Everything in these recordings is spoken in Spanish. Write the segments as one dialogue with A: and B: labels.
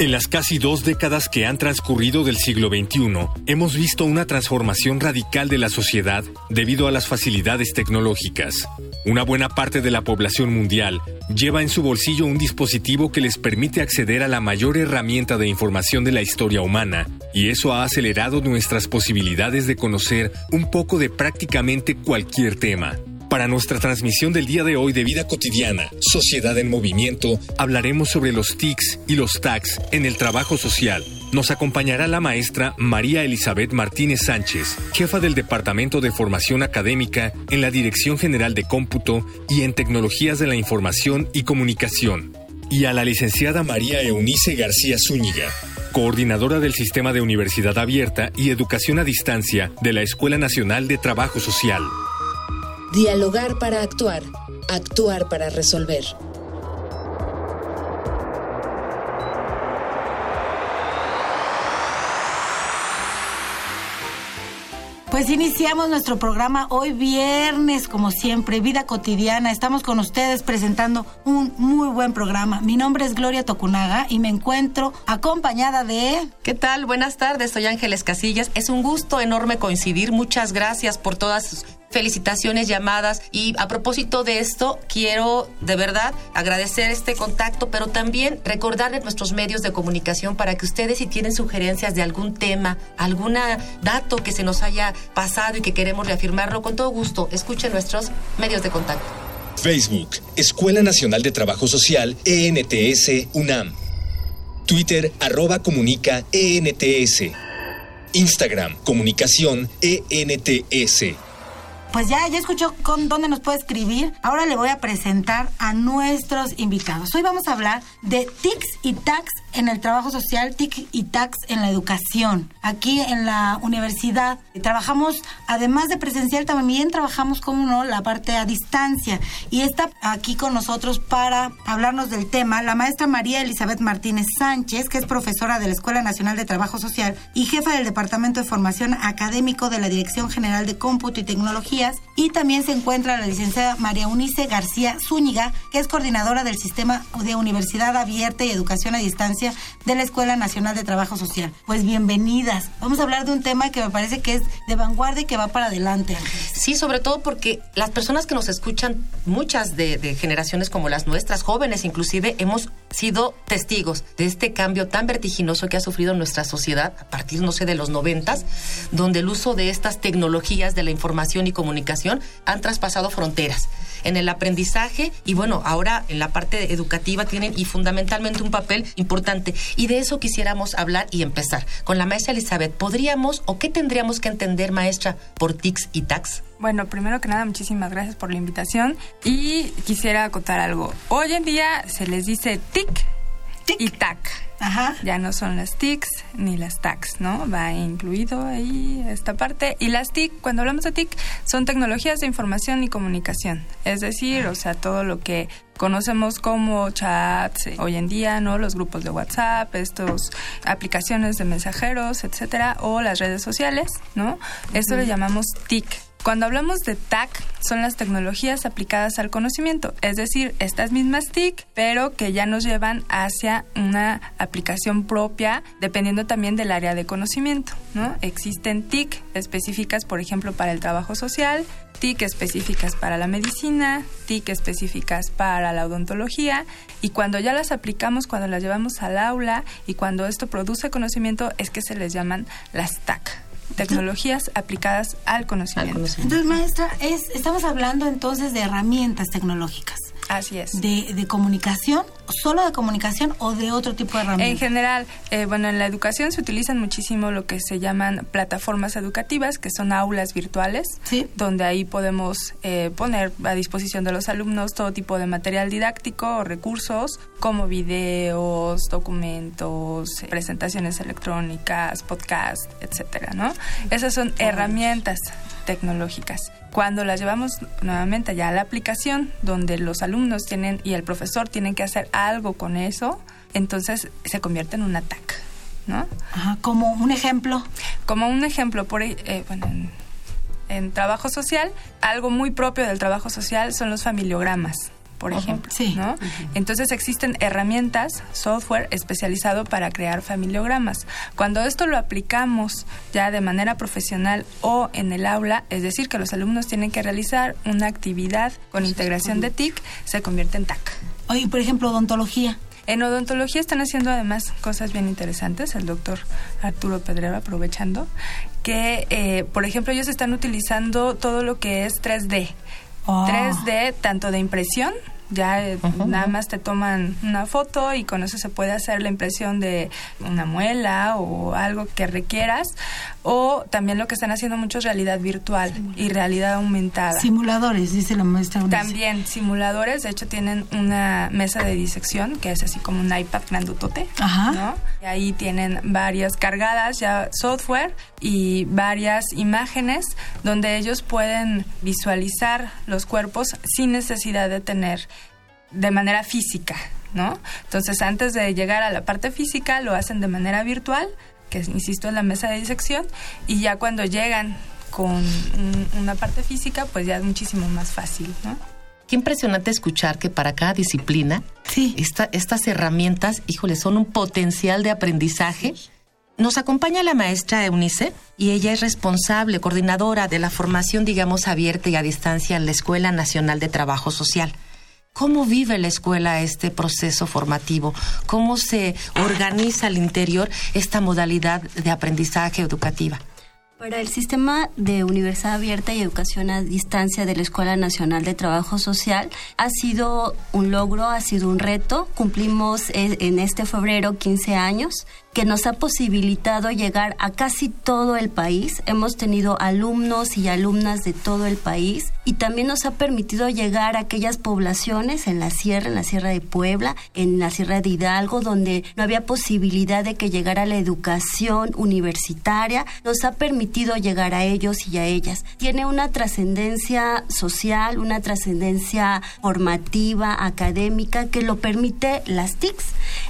A: En las casi dos décadas que han transcurrido del siglo XXI, hemos visto una transformación radical de la sociedad debido a las facilidades tecnológicas. Una buena parte de la población mundial lleva en su bolsillo un dispositivo que les permite acceder a la mayor herramienta de información de la historia humana, y eso ha acelerado nuestras posibilidades de conocer un poco de prácticamente cualquier tema. Para nuestra transmisión del día de hoy de Vida Cotidiana, Sociedad en Movimiento, hablaremos sobre los TICs y los TACs en el trabajo social. Nos acompañará la maestra María Elizabeth Martínez Sánchez, jefa del Departamento de Formación Académica en la Dirección General de Cómputo y en Tecnologías de la Información y Comunicación. Y a la licenciada María Eunice García Zúñiga, coordinadora del Sistema de Universidad Abierta y Educación a Distancia de la Escuela Nacional de Trabajo Social.
B: Dialogar para actuar, actuar para resolver.
C: Pues iniciamos nuestro programa hoy viernes, como siempre, vida cotidiana. Estamos con ustedes presentando un muy buen programa. Mi nombre es Gloria Tocunaga y me encuentro acompañada de...
D: ¿Qué tal? Buenas tardes, soy Ángeles Casillas. Es un gusto enorme coincidir. Muchas gracias por todas sus felicitaciones, llamadas. Y a propósito de esto, quiero de verdad agradecer este contacto, pero también recordarles nuestros medios de comunicación para que ustedes si tienen sugerencias de algún tema, algún dato que se nos haya pasado y que queremos reafirmarlo, con todo gusto, escuchen nuestros medios de contacto.
A: Facebook, Escuela Nacional de Trabajo Social, ENTS, UNAM. Twitter, arroba comunica, ENTS. Instagram, comunicación, ENTS.
C: Pues ya, ya escuchó con dónde nos puede escribir. Ahora le voy a presentar a nuestros invitados. Hoy vamos a hablar de TICs y TACs en el trabajo social, TIC y TACs en la educación. Aquí en la universidad trabajamos, además de presencial, también trabajamos, como no, la parte a distancia. Y está aquí con nosotros para hablarnos del tema la maestra María Elizabeth Martínez Sánchez, que es profesora de la Escuela Nacional de Trabajo Social y jefa del Departamento de Formación Académico de la Dirección General de Cómputo y Tecnología y también se encuentra la licenciada María Unice García Zúñiga, que es coordinadora del Sistema de Universidad Abierta y Educación a Distancia de la Escuela Nacional de Trabajo Social. Pues bienvenidas. Vamos a hablar de un tema que me parece que es de vanguardia y que va para adelante.
D: Sí, sobre todo porque las personas que nos escuchan, muchas de, de generaciones como las nuestras, jóvenes inclusive, hemos sido testigos de este cambio tan vertiginoso que ha sufrido nuestra sociedad a partir, no sé, de los noventas, donde el uso de estas tecnologías de la información y comunicación han traspasado fronteras en el aprendizaje y bueno, ahora en la parte educativa tienen y fundamentalmente un papel importante. Y de eso quisiéramos hablar y empezar. Con la maestra Elizabeth, ¿podríamos o qué tendríamos que entender, maestra, por TICs y TACs?
E: Bueno, primero que nada, muchísimas gracias por la invitación y quisiera acotar algo. Hoy en día se les dice TIC, y TAC. Ajá. Ya no son las TICs ni las TACs, ¿no? Va incluido ahí esta parte. Y las TIC, cuando hablamos de TIC, son tecnologías de información y comunicación. Es decir, o sea, todo lo que conocemos como chats eh, hoy en día, ¿no? Los grupos de WhatsApp, estos aplicaciones de mensajeros, etcétera, o las redes sociales, ¿no? Esto lo llamamos TIC. Cuando hablamos de TAC, son las tecnologías aplicadas al conocimiento, es decir, estas mismas TIC, pero que ya nos llevan hacia una aplicación propia, dependiendo también del área de conocimiento. ¿no? Existen TIC específicas, por ejemplo, para el trabajo social, TIC específicas para la medicina, TIC específicas para la odontología, y cuando ya las aplicamos, cuando las llevamos al aula y cuando esto produce conocimiento, es que se les llaman las TAC tecnologías aplicadas al conocimiento.
C: Entonces, maestra, es, estamos hablando entonces de herramientas tecnológicas.
E: Así es.
C: De, de comunicación, solo de comunicación o de otro tipo de herramientas.
E: En general, eh, bueno, en la educación se utilizan muchísimo lo que se llaman plataformas educativas, que son aulas virtuales, donde ahí podemos eh, poner a disposición de los alumnos todo tipo de material didáctico o recursos como videos, documentos, presentaciones electrónicas, podcasts, etcétera, ¿no? Esas son herramientas tecnológicas. Cuando las llevamos nuevamente ya a la aplicación, donde los alumnos tienen y el profesor tienen que hacer algo con eso, entonces se convierte en un ataque, ¿no?
C: como un ejemplo.
E: Como un ejemplo, por eh, bueno, en trabajo social, algo muy propio del trabajo social son los familiogramas por ejemplo. Sí. ¿no? Entonces existen herramientas, software especializado para crear familiogramas. Cuando esto lo aplicamos ya de manera profesional o en el aula, es decir, que los alumnos tienen que realizar una actividad con integración de TIC, se convierte en TAC.
C: Oye, por ejemplo, odontología.
E: En odontología están haciendo además cosas bien interesantes, el doctor Arturo Pedrero aprovechando, que, eh, por ejemplo, ellos están utilizando todo lo que es 3D. 3D, tanto de impresión ya eh, nada más te toman una foto y con eso se puede hacer la impresión de una muela o algo que requieras. O también lo que están haciendo mucho es realidad virtual y realidad aumentada.
C: Simuladores, dice la maestra.
E: También simuladores. De hecho, tienen una mesa de disección que es así como un iPad grandutote. Ajá. Y ahí tienen varias cargadas ya software y varias imágenes donde ellos pueden visualizar los cuerpos sin necesidad de tener de manera física, ¿no? Entonces, antes de llegar a la parte física, lo hacen de manera virtual, que insisto en la mesa de disección, y ya cuando llegan con una parte física, pues ya es muchísimo más fácil, ¿no?
D: Qué impresionante escuchar que para cada disciplina, sí. estas herramientas, híjole, son un potencial de aprendizaje. Nos acompaña la maestra Eunice y ella es responsable, coordinadora de la formación, digamos, abierta y a distancia en la Escuela Nacional de Trabajo Social. ¿Cómo vive la escuela este proceso formativo? ¿Cómo se organiza al interior esta modalidad de aprendizaje educativa?
F: Para el sistema de universidad abierta y educación a distancia de la Escuela Nacional de Trabajo Social ha sido un logro, ha sido un reto. Cumplimos eh, en este febrero 15 años que nos ha posibilitado llegar a casi todo el país. Hemos tenido alumnos y alumnas de todo el país y también nos ha permitido llegar a aquellas poblaciones en la sierra, en la sierra de Puebla, en la sierra de Hidalgo, donde no había posibilidad de que llegara la educación universitaria. Nos ha permitido llegar a ellos y a ellas. Tiene una trascendencia social, una trascendencia formativa, académica, que lo permite las TICs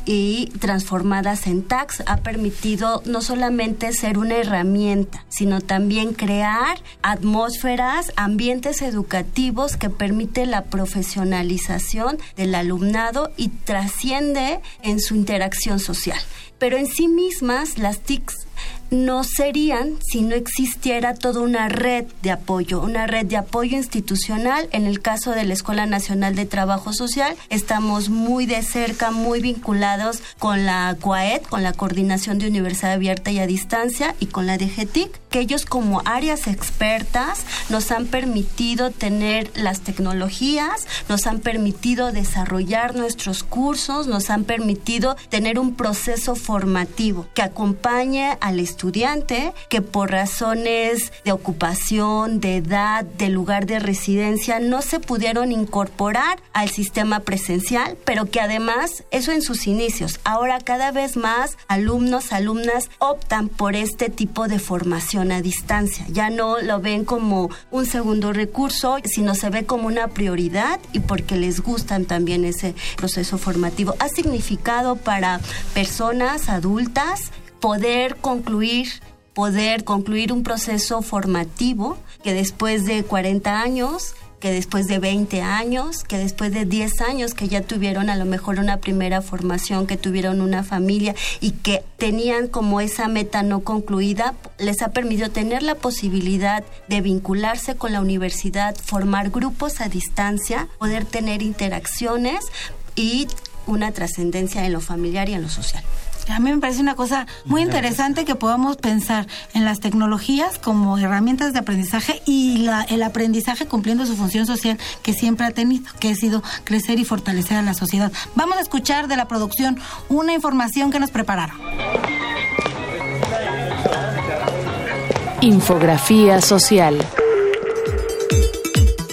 F: y transformadas en TAC ha permitido no solamente ser una herramienta, sino también crear atmósferas, ambientes educativos que permiten la profesionalización del alumnado y trasciende en su interacción social. Pero en sí mismas las TICs no serían si no existiera toda una red de apoyo, una red de apoyo institucional. En el caso de la Escuela Nacional de Trabajo Social, estamos muy de cerca, muy vinculados con la CUAED, con la Coordinación de Universidad Abierta y a Distancia, y con la DGTIC, que ellos como áreas expertas nos han permitido tener las tecnologías, nos han permitido desarrollar nuestros cursos, nos han permitido tener un proceso formativo que acompañe al estudiante que por razones de ocupación, de edad, de lugar de residencia, no se pudieron incorporar al sistema presencial, pero que además, eso en sus inicios, ahora cada vez más alumnos, alumnas optan por este tipo de formación a distancia. Ya no lo ven como un segundo recurso, sino se ve como una prioridad y porque les gustan también ese proceso formativo. Ha significado para personas adultas poder concluir poder concluir un proceso formativo que después de 40 años, que después de 20 años, que después de 10 años que ya tuvieron a lo mejor una primera formación, que tuvieron una familia y que tenían como esa meta no concluida, les ha permitido tener la posibilidad de vincularse con la universidad, formar grupos a distancia, poder tener interacciones y una trascendencia en lo familiar y en lo social.
C: A mí me parece una cosa muy interesante que podamos pensar en las tecnologías como herramientas de aprendizaje y la, el aprendizaje cumpliendo su función social que siempre ha tenido, que ha sido crecer y fortalecer a la sociedad. Vamos a escuchar de la producción una información que nos prepararon.
B: Infografía social.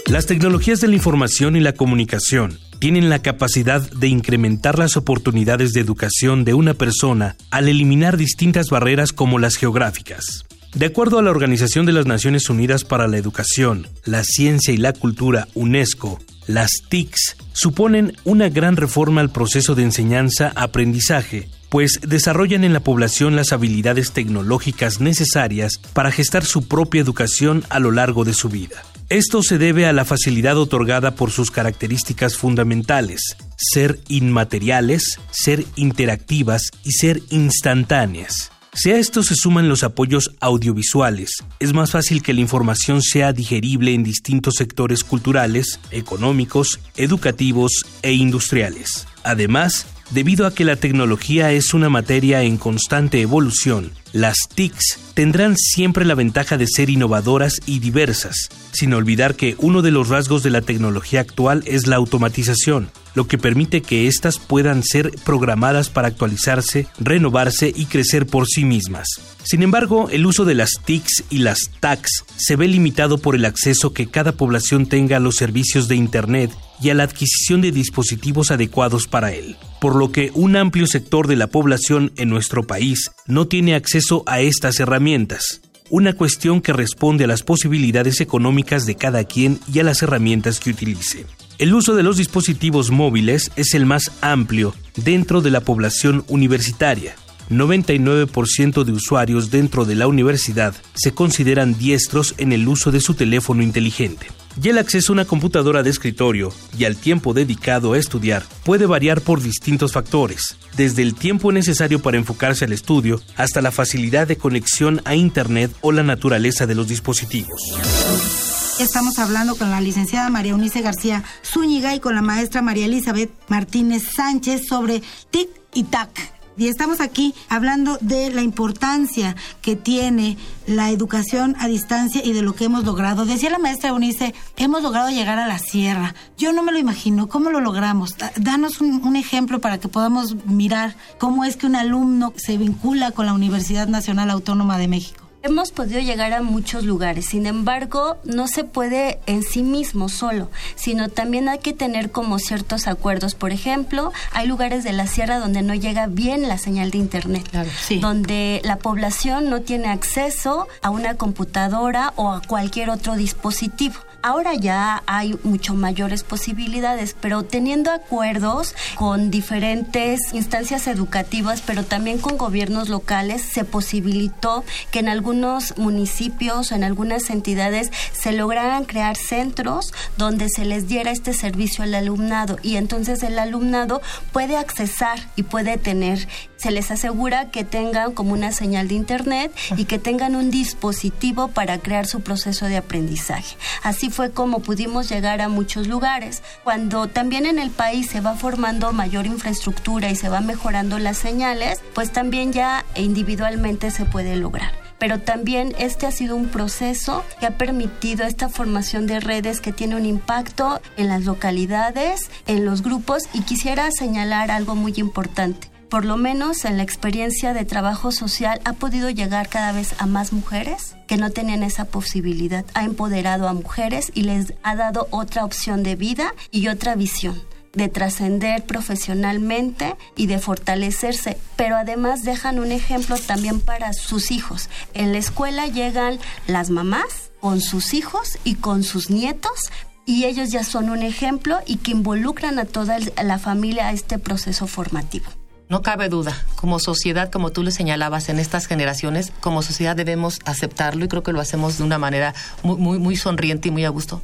G: Las tecnologías de la información y la comunicación tienen la capacidad de incrementar las oportunidades de educación de una persona al eliminar distintas barreras como las geográficas. De acuerdo a la Organización de las Naciones Unidas para la Educación, la Ciencia y la Cultura, UNESCO, las TICs suponen una gran reforma al proceso de enseñanza-aprendizaje, pues desarrollan en la población las habilidades tecnológicas necesarias para gestar su propia educación a lo largo de su vida. Esto se debe a la facilidad otorgada por sus características fundamentales, ser inmateriales, ser interactivas y ser instantáneas. Si a esto se suman los apoyos audiovisuales, es más fácil que la información sea digerible en distintos sectores culturales, económicos, educativos e industriales. Además, debido a que la tecnología es una materia en constante evolución, las TICs tendrán siempre la ventaja de ser innovadoras y diversas, sin olvidar que uno de los rasgos de la tecnología actual es la automatización, lo que permite que éstas puedan ser programadas para actualizarse, renovarse y crecer por sí mismas. Sin embargo, el uso de las TICs y las TACs se ve limitado por el acceso que cada población tenga a los servicios de Internet y a la adquisición de dispositivos adecuados para él, por lo que un amplio sector de la población en nuestro país no tiene acceso a estas herramientas, una cuestión que responde a las posibilidades económicas de cada quien y a las herramientas que utilice. El uso de los dispositivos móviles es el más amplio dentro de la población universitaria. 99% de usuarios dentro de la universidad se consideran diestros en el uso de su teléfono inteligente y el acceso a una computadora de escritorio y al tiempo dedicado a estudiar puede variar por distintos factores, desde el tiempo necesario para enfocarse al estudio hasta la facilidad de conexión a Internet o la naturaleza de los dispositivos.
C: Estamos hablando con la licenciada María Unice García Zúñiga y con la maestra María Elizabeth Martínez Sánchez sobre TIC y TAC y estamos aquí hablando de la importancia que tiene la educación a distancia y de lo que hemos logrado. Decía la maestra Eunice, hemos logrado llegar a la sierra. Yo no me lo imagino. ¿Cómo lo logramos? Danos un, un ejemplo para que podamos mirar cómo es que un alumno se vincula con la Universidad Nacional Autónoma de México.
F: Hemos podido llegar a muchos lugares, sin embargo, no se puede en sí mismo solo, sino también hay que tener como ciertos acuerdos. Por ejemplo, hay lugares de la sierra donde no llega bien la señal de Internet, donde la población no tiene acceso a una computadora o a cualquier otro dispositivo. Ahora ya hay mucho mayores posibilidades, pero teniendo acuerdos con diferentes instancias educativas, pero también con gobiernos locales, se posibilitó que en algunos municipios o en algunas entidades se lograran crear centros donde se les diera este servicio al alumnado. Y entonces el alumnado puede accesar y puede tener se les asegura que tengan como una señal de internet y que tengan un dispositivo para crear su proceso de aprendizaje. Así fue como pudimos llegar a muchos lugares. Cuando también en el país se va formando mayor infraestructura y se va mejorando las señales, pues también ya individualmente se puede lograr pero también este ha sido un proceso que ha permitido esta formación de redes que tiene un impacto en las localidades, en los grupos y quisiera señalar algo muy importante por lo menos en la experiencia de trabajo social, ha podido llegar cada vez a más mujeres que no tenían esa posibilidad. Ha empoderado a mujeres y les ha dado otra opción de vida y otra visión de trascender profesionalmente y de fortalecerse, pero además dejan un ejemplo también para sus hijos. En la escuela llegan las mamás con sus hijos y con sus nietos, y ellos ya son un ejemplo y que involucran a toda la familia a este proceso formativo.
D: No cabe duda, como sociedad, como tú le señalabas en estas generaciones, como sociedad debemos aceptarlo y creo que lo hacemos de una manera muy, muy, sonriente y muy a gusto.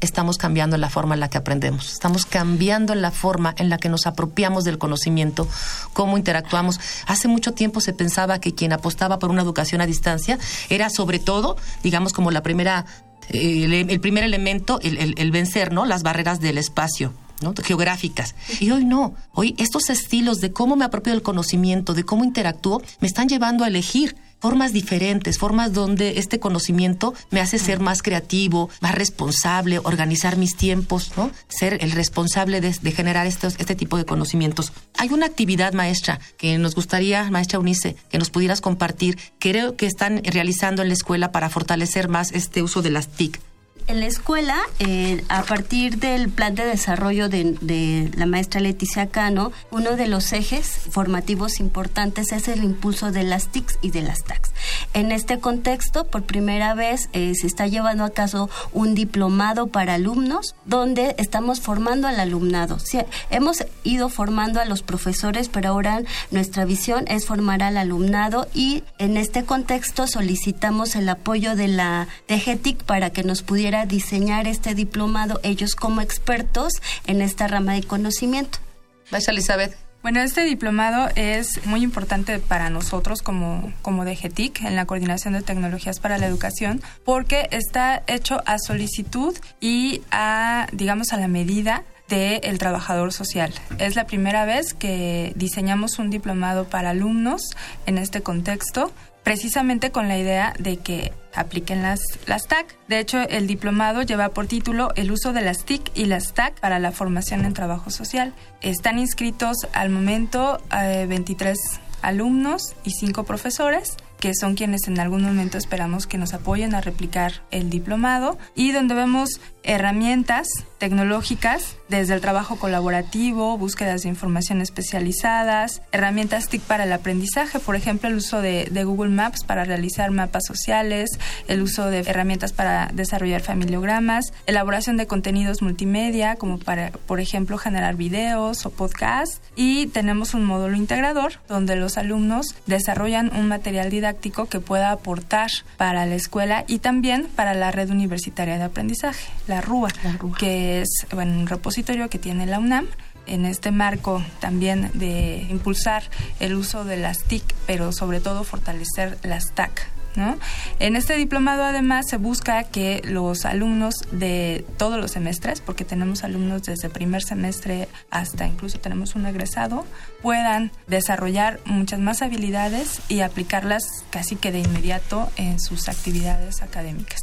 D: Estamos cambiando la forma en la que aprendemos, estamos cambiando la forma en la que nos apropiamos del conocimiento, cómo interactuamos. Hace mucho tiempo se pensaba que quien apostaba por una educación a distancia era sobre todo, digamos, como la primera, el, primer elemento, el, el vencer, ¿no? Las barreras del espacio ¿no? geográficas. Y hoy no. Hoy estos estilos de cómo me apropio del conocimiento, de cómo interactúo, me están llevando a elegir formas diferentes, formas donde este conocimiento me hace ser más creativo, más responsable, organizar mis tiempos, ¿no? Ser el responsable de, generar estos, este tipo de conocimientos. Hay una actividad maestra que nos gustaría, maestra Unice, que nos pudieras compartir, creo que están realizando en la escuela para fortalecer más este uso de las TIC.
F: En la escuela, eh, a partir del plan de desarrollo de, la maestra Leticia Cano, uno de los ejes formativos importantes es el impulso de las TICs y de las TACs. En este contexto, por primera vez, eh, se está llevando a cabo un diplomado para alumnos, donde estamos formando al alumnado. hemos ido formando a los profesores, pero ahora nuestra visión es formar al alumnado y en este contexto solicitamos el apoyo de la DGTIC para que nos pudiera diseñar este diplomado ellos como expertos en esta rama de conocimiento.
D: Vais, Elizabeth.
E: Bueno, este diplomado es muy importante para nosotros como, como DGTIC en la Coordinación de Tecnologías para la Educación porque está hecho a solicitud y a, digamos, a la medida del trabajador social. Es la primera vez que diseñamos un diplomado para alumnos en este contexto, precisamente con la idea de que apliquen las, las TAC. De hecho, el diplomado lleva por título El uso de las TIC y las TAC para la formación en trabajo social. Están inscritos al momento 23 eh, alumnos y 5 profesores que son quienes en algún momento esperamos que nos apoyen a replicar el diplomado y donde vemos herramientas tecnológicas desde el trabajo colaborativo, búsquedas de información especializadas, herramientas TIC para el aprendizaje, por ejemplo, el uso de, Google Maps para realizar mapas sociales, el uso de herramientas para desarrollar familiogramas, elaboración de contenidos multimedia, como para, por ejemplo, generar videos o podcasts, y tenemos un módulo integrador donde los alumnos desarrollan un material didáctico que pueda aportar para la escuela y también para la red universitaria de aprendizaje, la RUA, que es bueno, un repositorio que tiene la UNAM en este marco también de impulsar el uso de las TIC, pero sobre todo fortalecer las TAC. En este diplomado además se busca que los alumnos de todos los semestres, porque tenemos alumnos desde primer semestre hasta incluso tenemos un egresado, puedan desarrollar muchas más habilidades y aplicarlas casi que de inmediato en sus actividades académicas.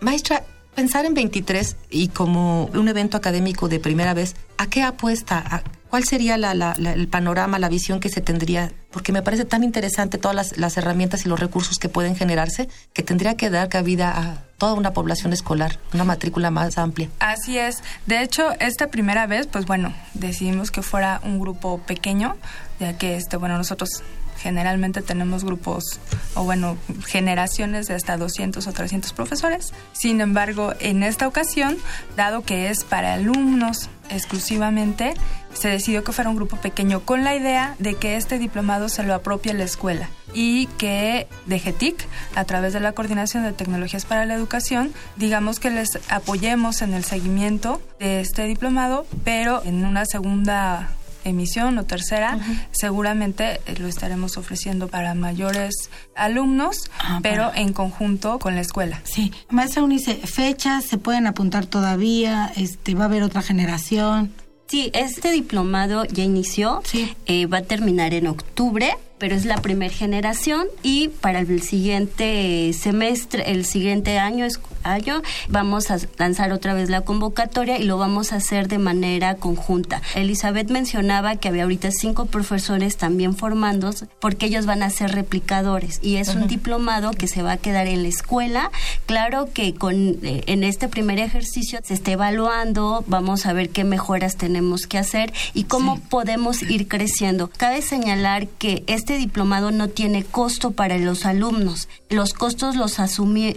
D: Maestra, pensar en 23 y como un evento académico de primera vez, ¿a qué apuesta? ¿Cuál sería el panorama, la visión que se tendría? Porque me parece tan interesante todas las, herramientas y los recursos que pueden generarse que tendría que dar cabida a toda una población escolar, una matrícula más amplia.
E: Así es. De hecho, esta primera vez, pues bueno, decidimos que fuera un grupo pequeño, ya que este, bueno, nosotros Generalmente tenemos grupos o bueno, generaciones de hasta 200 o 300 profesores. Sin embargo, en esta ocasión, dado que es para alumnos exclusivamente, se decidió que fuera un grupo pequeño con la idea de que este diplomado se lo apropie la escuela y que DGTIC, a través de la Coordinación de Tecnologías para la Educación, digamos que les apoyemos en el seguimiento de este diplomado, pero en una segunda emisión o tercera, seguramente eh, lo estaremos ofreciendo para mayores alumnos, ah, pero en conjunto con la escuela.
C: Sí, maestra Unice, fechas se pueden apuntar todavía, este, va a haber otra generación.
F: Sí, este diplomado ya inició, eh, va a terminar en octubre pero es la primera generación y para el siguiente semestre, el siguiente año, año, vamos a lanzar otra vez la convocatoria y lo vamos a hacer de manera conjunta. Elizabeth mencionaba que había ahorita cinco profesores también formándose porque ellos van a ser replicadores y es un diplomado que se va a quedar en la escuela. Claro que con eh, en este primer ejercicio se está evaluando, vamos a ver qué mejoras tenemos que hacer y cómo podemos ir creciendo. Cabe señalar que este este diplomado no tiene costo para los alumnos. Los costos los,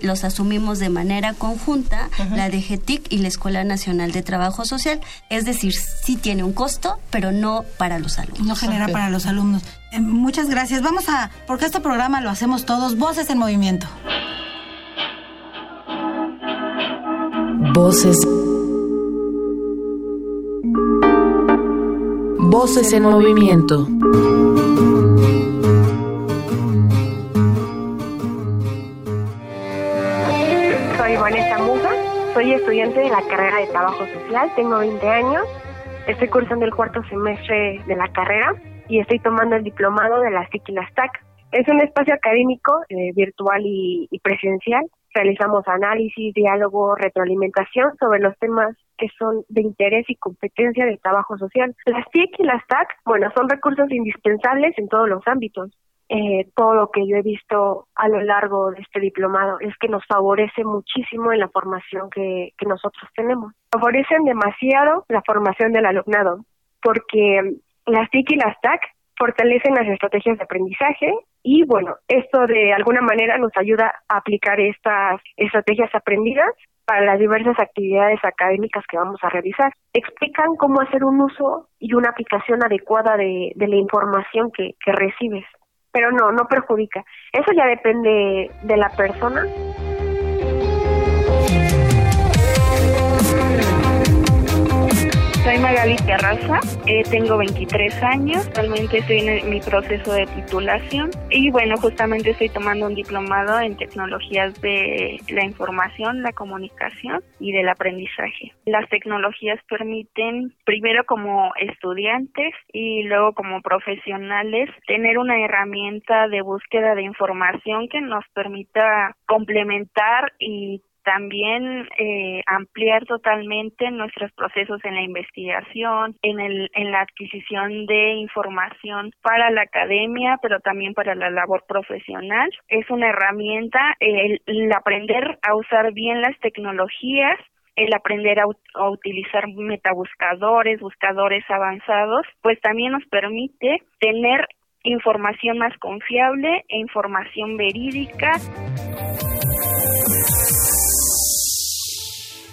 F: los asumimos de manera conjunta, la DGTIC y la Escuela Nacional de Trabajo Social. Es decir, sí tiene un costo, pero no para los alumnos.
C: No genera para los alumnos. Eh, muchas gracias. Vamos a, porque este programa lo hacemos todos, Voces en Movimiento.
B: Voces. Voces en movimiento.
H: Soy estudiante de la carrera de Trabajo Social, tengo 20 años Estoy cursando el cuarto semestre de la carrera y estoy tomando el diplomado de la SIC y la STAC. Es un espacio académico eh, virtual y, presencial. Realizamos análisis, diálogo, retroalimentación sobre los temas que son de interés y competencia del trabajo social. Las TIC y las TAC, bueno, son recursos indispensables en todos los ámbitos. Eh, todo lo que yo he visto a lo largo de este diplomado es que nos favorece muchísimo en la formación que, que nosotros tenemos. Favorecen demasiado la formación del alumnado, porque las TIC y las TAC fortalecen las estrategias de aprendizaje y bueno, esto de alguna manera nos ayuda a aplicar estas estrategias aprendidas para las diversas actividades académicas que vamos a realizar. Explican cómo hacer un uso y una aplicación adecuada de, de la información que, que recibes, pero no, no perjudica. Eso ya depende de la persona.
I: Soy Magali Terraza, eh, tengo 23 años, actualmente estoy en mi proceso de titulación y bueno, justamente estoy tomando un diplomado en tecnologías de la información, la comunicación y del aprendizaje. Las tecnologías permiten, primero como estudiantes y luego como profesionales, tener una herramienta de búsqueda de información que nos permita complementar y también eh, ampliar totalmente nuestros procesos en la investigación, en, el, en la adquisición de información para la academia, pero también para la labor profesional. Es una herramienta el, aprender a usar bien las tecnologías el aprender a, a, utilizar metabuscadores, buscadores avanzados, pues también nos permite tener información más confiable e información verídica.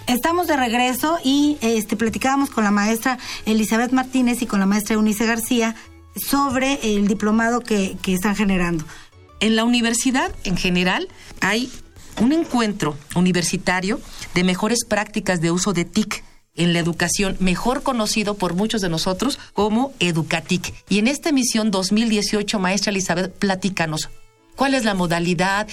C: Estamos de regreso y este platicábamos con la maestra Elizabeth Martínez y con la maestra Eunice García sobre el diplomado que, que están generando.
D: En la universidad, en general, hay un encuentro universitario de mejores prácticas de uso de TIC en la educación, mejor conocido por muchos de nosotros como Educatic. Y en esta emisión 2018, maestra Elizabeth, platícanos, ¿cuál es la modalidad?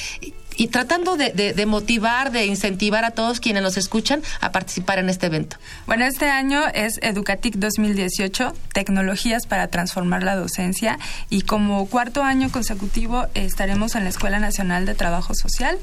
D: Y tratando de, motivar, de incentivar a todos quienes nos escuchan a participar en este evento.
E: Bueno, este año es Educatic 2018, Tecnologías para Transformar la Docencia, y como cuarto año consecutivo estaremos en la Escuela Nacional de Trabajo Social,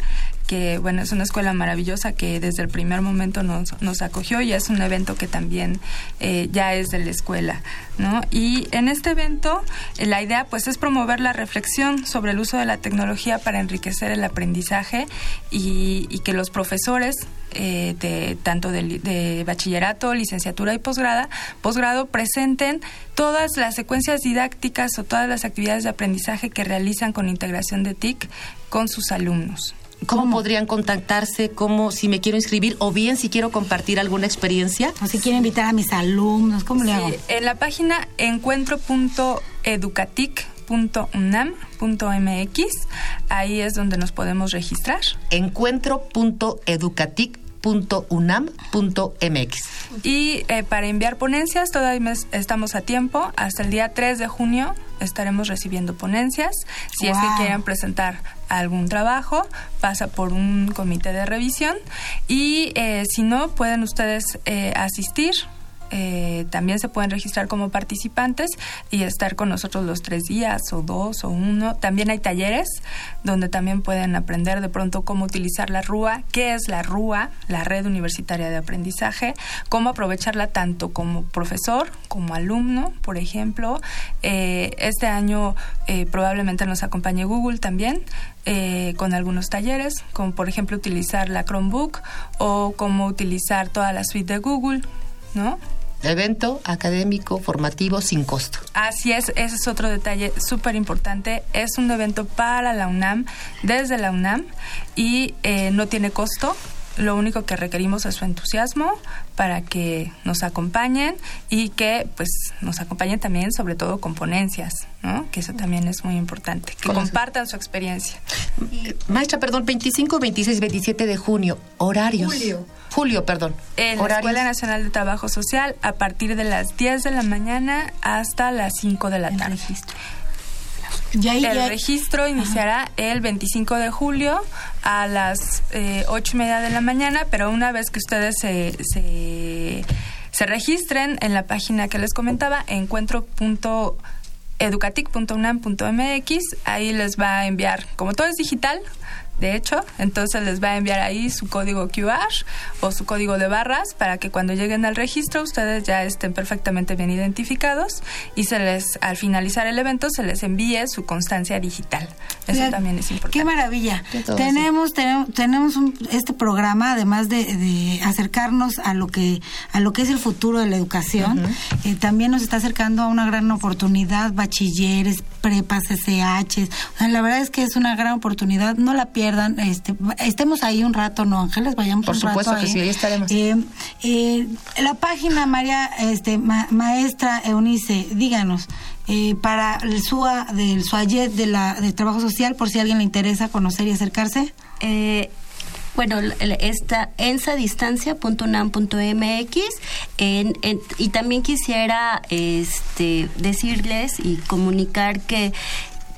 E: que bueno, es una escuela maravillosa que desde el primer momento nos, nos acogió y es un evento que también eh, ya es de la escuela, ¿no? Y en este evento eh, la idea pues es promover la reflexión sobre el uso de la tecnología para enriquecer el aprendizaje y, y que los profesores eh, de tanto de, de, bachillerato, licenciatura y posgrado, posgrado presenten todas las secuencias didácticas o todas las actividades de aprendizaje que realizan con integración de TIC con sus alumnos.
D: ¿Cómo, podrían contactarse? ¿Cómo, si me quiero inscribir? O bien si quiero compartir alguna experiencia.
C: O si quiero invitar a mis alumnos, ¿cómo le hago?
E: En la página encuentro.educatic.unam.mx, ahí es donde nos podemos registrar.
D: Encuentro.educatic.unam.mx.
E: Y eh, para enviar ponencias todavía estamos a tiempo. Hasta el día 3 de junio estaremos recibiendo ponencias. Si es que quieren presentar algún trabajo, pasa por un comité de revisión y eh, si no, pueden ustedes eh, asistir eh, también se pueden registrar como participantes y estar con nosotros los tres días o dos o uno. También hay talleres donde también pueden aprender de pronto cómo utilizar la RUA, qué es la RUA, la Red Universitaria de Aprendizaje, cómo aprovecharla tanto como profesor como alumno, por ejemplo. Eh, este año eh, probablemente nos acompañe Google también. con algunos talleres, como por ejemplo utilizar la Chromebook o cómo utilizar toda la suite de Google, ¿no?
D: Evento académico formativo sin costo.
E: Así es, ese es otro detalle súper importante. Es un evento para la UNAM, desde la UNAM, y eh, no tiene costo. Lo único que requerimos es su entusiasmo para que nos acompañen y que pues nos acompañen también sobre todo con ponencias, ¿no? Que eso también es muy importante, que compartan su experiencia.
D: Maestra, perdón, 25, 26, 27 de junio, horarios.
E: Julio.
D: Julio, perdón.
E: En la Escuela Nacional de Trabajo Social a partir de las 10 de la mañana hasta las 5 de la tarde. El registro iniciará el 25 de julio a las eh, ocho y media de la mañana, pero una vez que ustedes se, se registren en la página que les comentaba, encuentro.educatic.unam.mx. Ahí les va a enviar, como todo es digital, de hecho, entonces les va a enviar ahí su código QR o su código de barras para que cuando lleguen al registro ustedes ya estén perfectamente bien identificados y se les al finalizar el evento se les envíe su constancia digital. Eso también es importante.
C: Qué maravilla. Tenemos, tenemos tenemos este programa además de, acercarnos a lo que a lo que es el futuro de la educación. Eh, también nos está acercando a una gran oportunidad bachilleres, prepas, SH. la verdad es que es una gran oportunidad. No la pierdan este, estemos ahí un rato, ¿no, Ángeles? Vayamos
D: Por
C: un
D: rato
C: supuesto
D: que sí, ahí estaremos.
C: Eh, eh, la página, María, este, maestra Eunice, díganos, eh, para el SUA, del SUAYET de la de Trabajo Social, por si a alguien le interesa conocer y acercarse.
F: Bueno, está ensadistancia.unam.mx en, en, y también quisiera este, decirles y comunicar que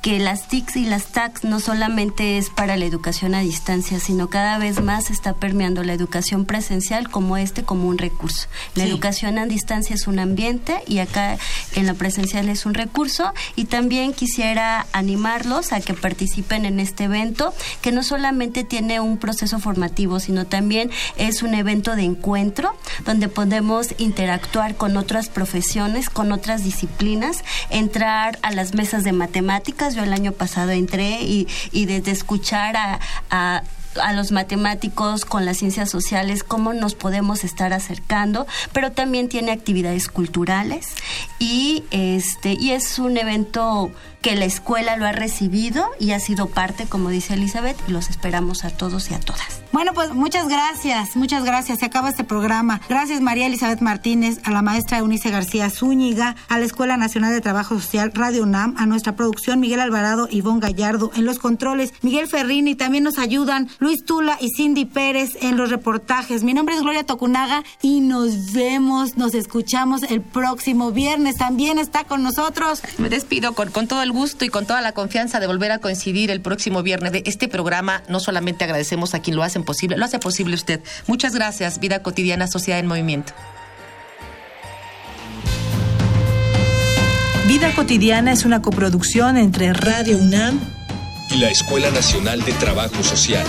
F: que las TICs y las TACs no solamente es para la educación a distancia, sino cada vez más está permeando la educación presencial como este, como un recurso. La educación a distancia es un ambiente y acá en la presencial es un recurso. Y también quisiera animarlos a que participen en este evento, que no solamente tiene un proceso formativo, sino también es un evento de encuentro donde podemos interactuar con otras profesiones, con otras disciplinas, entrar a las mesas de matemáticas, yo el año pasado entré y, y desde escuchar a, a a los matemáticos con las ciencias sociales, cómo nos podemos estar acercando, pero también tiene actividades culturales y este y es un evento que la escuela lo ha recibido y ha sido parte, como dice Elizabeth, y los esperamos a todos y a todas.
C: Bueno, pues muchas gracias, muchas gracias. Se acaba este programa. Gracias María Elizabeth Martínez, a la maestra Eunice García Zúñiga, a la Escuela Nacional de Trabajo Social Radio UNAM, a nuestra producción Miguel Alvarado, Ivonne Gallardo, en los controles Miguel Ferrini, también nos ayudan Luis Tula y Cindy Pérez en los reportajes. Mi nombre es Gloria Tocunaga y nos vemos, nos escuchamos el próximo viernes. También está con nosotros.
D: Me despido con, con todo el gusto y con toda la confianza de volver a coincidir el próximo viernes de este programa. No solamente agradecemos a quien lo hacen posible, lo hace posible usted. Muchas gracias, Vida Cotidiana, Sociedad en Movimiento.
J: Vida Cotidiana es una coproducción entre Radio UNAM
A: y la Escuela Nacional de Trabajo Social.